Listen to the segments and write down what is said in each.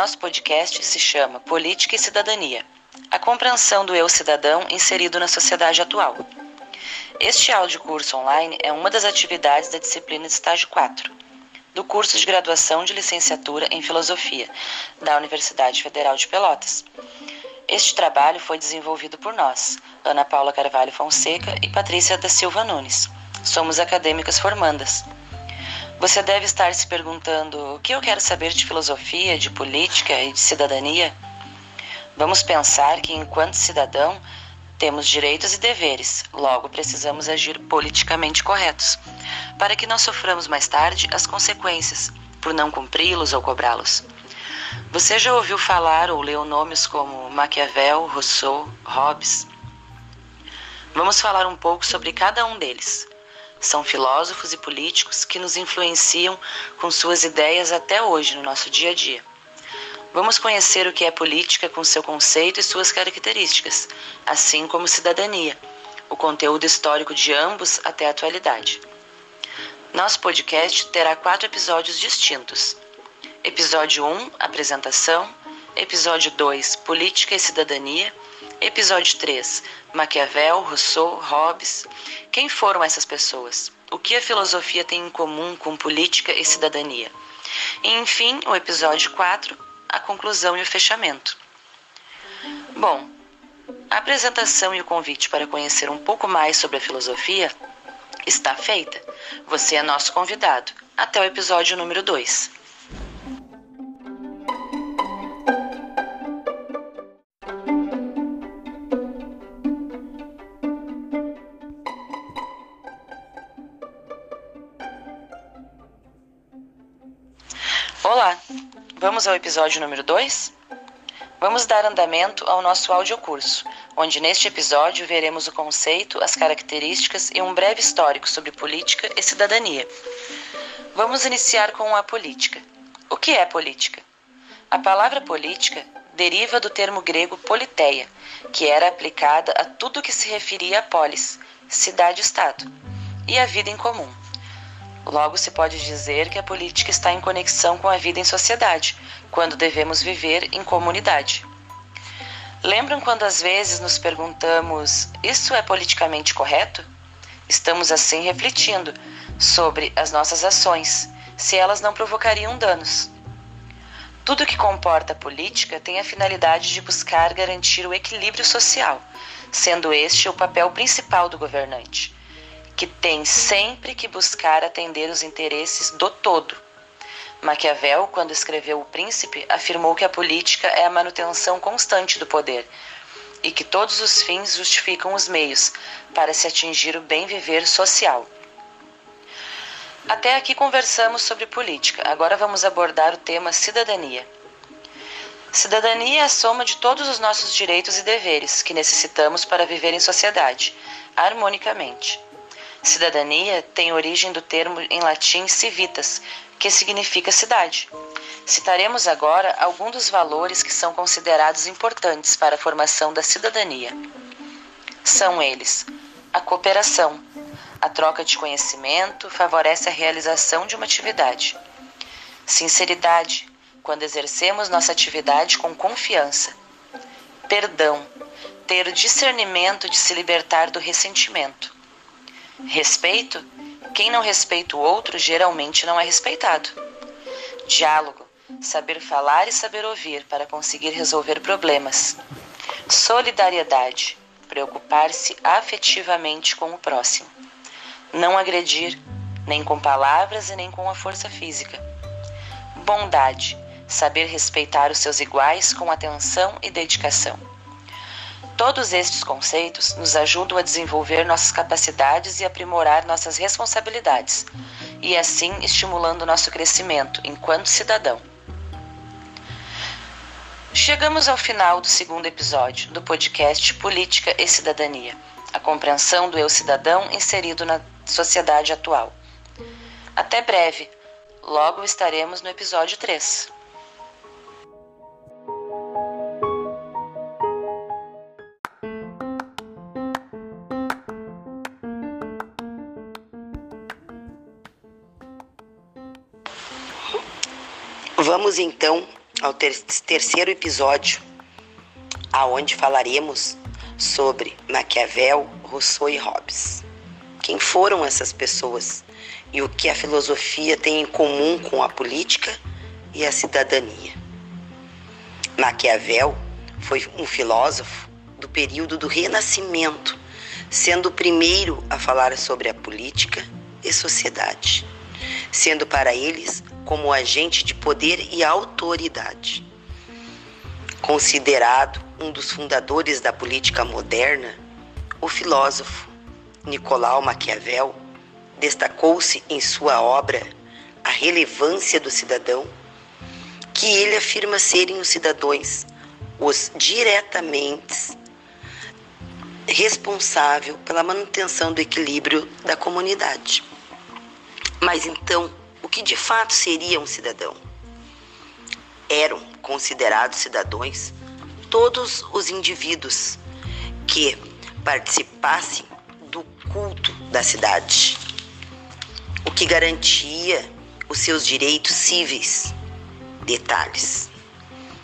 Nosso podcast se chama Política e Cidadania a compreensão do eu cidadão inserido na sociedade atual. Este audiocurso online é uma das atividades da disciplina de estágio 4 do curso de graduação de licenciatura em Filosofia da Universidade Federal de Pelotas. Este trabalho foi desenvolvido por nós, Ana Paula Carvalho Fonseca e Patrícia da Silva Nunes. Somos acadêmicas formandas. Você deve estar se perguntando o que eu quero saber de filosofia, de política e de cidadania? Vamos pensar que, enquanto cidadão, temos direitos e deveres, logo precisamos agir politicamente corretos, para que não soframos mais tarde as consequências por não cumpri-los ou cobrá-los. Você já ouviu falar ou leu nomes como Maquiavel, Rousseau, Hobbes? Vamos falar um pouco sobre cada um deles. São filósofos e políticos que nos influenciam com suas ideias até hoje no nosso dia a dia. Vamos conhecer o que é política com seu conceito e suas características, assim como cidadania, o conteúdo histórico de ambos até a atualidade. Nosso podcast terá quatro episódios distintos. Episódio 1, Apresentação. Episódio 2, Política e Cidadania. Episódio 3, Maquiavel, Rousseau, Hobbes. Quem foram essas pessoas? O que a filosofia tem em comum com política e cidadania? E, enfim, o episódio 4, a conclusão e o fechamento. Bom, a apresentação e o convite para conhecer um pouco mais sobre a filosofia está feita. Você é nosso convidado. Até o episódio número 2. Olá, Vamos ao episódio número 2? Vamos dar andamento ao nosso audiocurso, onde neste episódio veremos o conceito, as características e um breve histórico sobre política e cidadania. Vamos iniciar com a política. O que é política? A palavra política deriva do termo grego politeia, que era aplicada a tudo que se referia a polis, cidade-estado, e a vida em comum. Logo, se pode dizer que a política está em conexão com a vida em sociedade, quando devemos viver em comunidade. Lembram quando às vezes nos perguntamos: isso é politicamente correto? Estamos assim refletindo sobre as nossas ações, se elas não provocariam danos. Tudo que comporta política tem a finalidade de buscar garantir o equilíbrio social, sendo este o papel principal do governante que tem sempre que buscar atender os interesses do todo. Maquiavel, quando escreveu O Príncipe, afirmou que a política é a manutenção constante do poder e que todos os fins justificam os meios para se atingir o bem viver social. Até aqui conversamos sobre política, agora vamos abordar o tema cidadania. Cidadania é a soma de todos os nossos direitos e deveres que necessitamos para viver em sociedade, harmonicamente. Cidadania tem origem do termo em latim civitas, que significa cidade. Citaremos agora alguns dos valores que são considerados importantes para a formação da cidadania. São eles: a cooperação. A troca de conhecimento favorece a realização de uma atividade. Sinceridade, quando exercemos nossa atividade com confiança. Perdão, ter o discernimento de se libertar do ressentimento. Respeito? Quem não respeita o outro geralmente não é respeitado. Diálogo. Saber falar e saber ouvir para conseguir resolver problemas. Solidariedade. Preocupar-se afetivamente com o próximo. Não agredir, nem com palavras e nem com a força física. Bondade. Saber respeitar os seus iguais com atenção e dedicação. Todos estes conceitos nos ajudam a desenvolver nossas capacidades e aprimorar nossas responsabilidades, e assim estimulando nosso crescimento enquanto cidadão. Chegamos ao final do segundo episódio do podcast Política e Cidadania a compreensão do eu cidadão inserido na sociedade atual. Até breve, logo estaremos no episódio 3. Vamos então ao ter terceiro episódio, aonde falaremos sobre Maquiavel, Rousseau e Hobbes. Quem foram essas pessoas e o que a filosofia tem em comum com a política e a cidadania? Maquiavel foi um filósofo do período do Renascimento, sendo o primeiro a falar sobre a política e sociedade, sendo para eles como agente de poder e autoridade. Considerado um dos fundadores da política moderna, o filósofo Nicolau Maquiavel destacou-se em sua obra A Relevância do Cidadão, que ele afirma serem os cidadãos os diretamente responsável pela manutenção do equilíbrio da comunidade. Mas então, que de fato seria um cidadão? Eram considerados cidadãos todos os indivíduos que participassem do culto da cidade, o que garantia os seus direitos cíveis. Detalhes: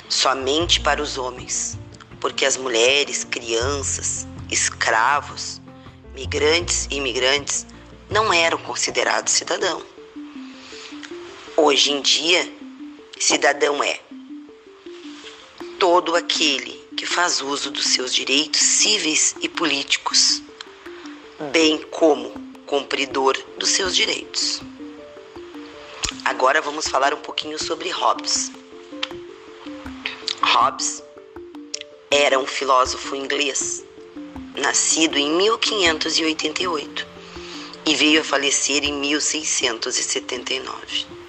somente para os homens, porque as mulheres, crianças, escravos, migrantes e imigrantes não eram considerados cidadão. Hoje em dia, cidadão é todo aquele que faz uso dos seus direitos cíveis e políticos, bem como cumpridor dos seus direitos. Agora vamos falar um pouquinho sobre Hobbes. Hobbes era um filósofo inglês, nascido em 1588 e veio a falecer em 1679.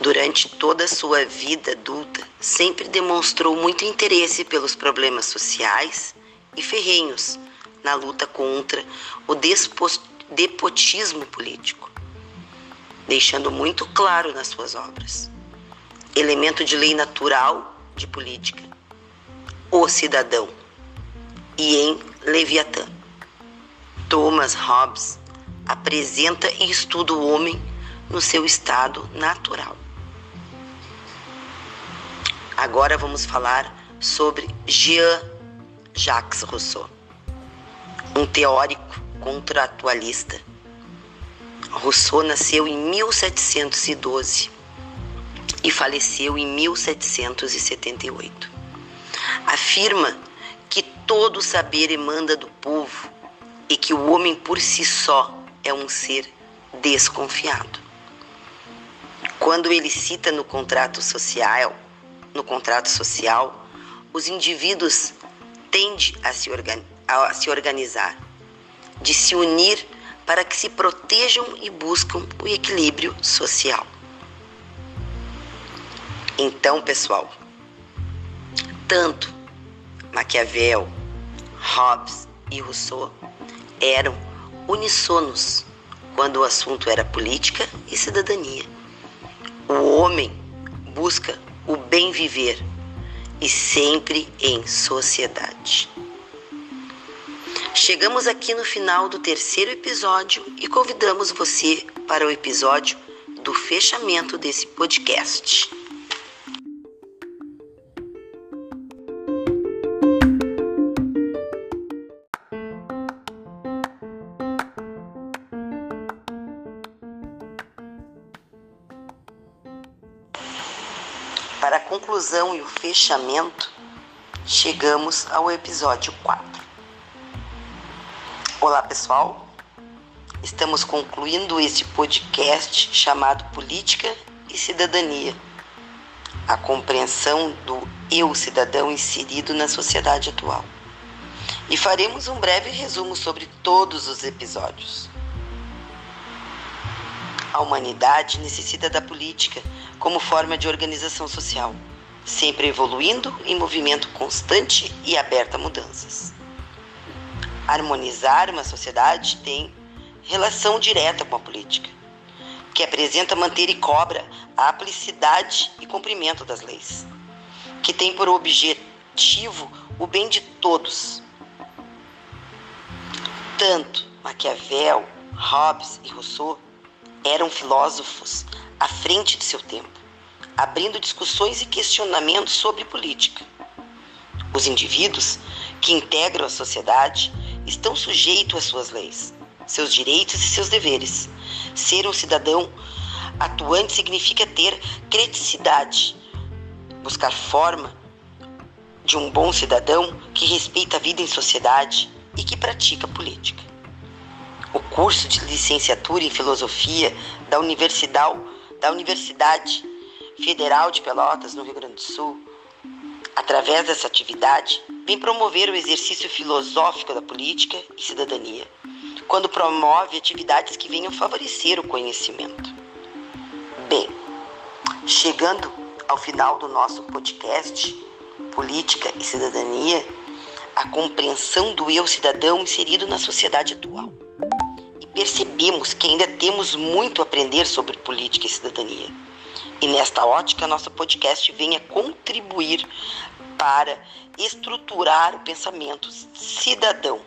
Durante toda a sua vida adulta, sempre demonstrou muito interesse pelos problemas sociais e ferrenhos na luta contra o despotismo político, deixando muito claro nas suas obras elemento de lei natural de política, o cidadão, e em Leviatã. Thomas Hobbes apresenta e estuda o homem no seu estado natural. Agora vamos falar sobre Jean-Jacques Rousseau, um teórico contratualista. Rousseau nasceu em 1712 e faleceu em 1778. Afirma que todo saber emana do povo e que o homem por si só é um ser desconfiado. Quando ele cita no contrato social no contrato social, os indivíduos tendem a se, a se organizar, de se unir para que se protejam e buscam o equilíbrio social. Então, pessoal, tanto Maquiavel, Hobbes e Rousseau eram unissonos quando o assunto era política e cidadania. O homem busca o bem viver e sempre em sociedade. Chegamos aqui no final do terceiro episódio e convidamos você para o episódio do fechamento desse podcast. Conclusão e o fechamento, chegamos ao episódio 4. Olá, pessoal. Estamos concluindo esse podcast chamado Política e Cidadania. A compreensão do eu cidadão inserido na sociedade atual. E faremos um breve resumo sobre todos os episódios. A humanidade necessita da política como forma de organização social, sempre evoluindo em movimento constante e aberto a mudanças. Harmonizar uma sociedade tem relação direta com a política, que apresenta manter e cobra a aplicidade e cumprimento das leis, que tem por objetivo o bem de todos. Tanto Maquiavel, Hobbes e Rousseau eram filósofos à frente de seu tempo, abrindo discussões e questionamentos sobre política. Os indivíduos que integram a sociedade estão sujeitos às suas leis, seus direitos e seus deveres. Ser um cidadão atuante significa ter criticidade, buscar forma de um bom cidadão que respeita a vida em sociedade e que pratica política. O curso de licenciatura em filosofia da Universidade, da Universidade Federal de Pelotas, no Rio Grande do Sul, através dessa atividade, vem promover o exercício filosófico da política e cidadania, quando promove atividades que venham favorecer o conhecimento. Bem, chegando ao final do nosso podcast Política e Cidadania, a compreensão do eu cidadão inserido na sociedade atual percebemos que ainda temos muito a aprender sobre política e cidadania. E nesta ótica, nosso podcast vem a contribuir para estruturar o pensamento cidadão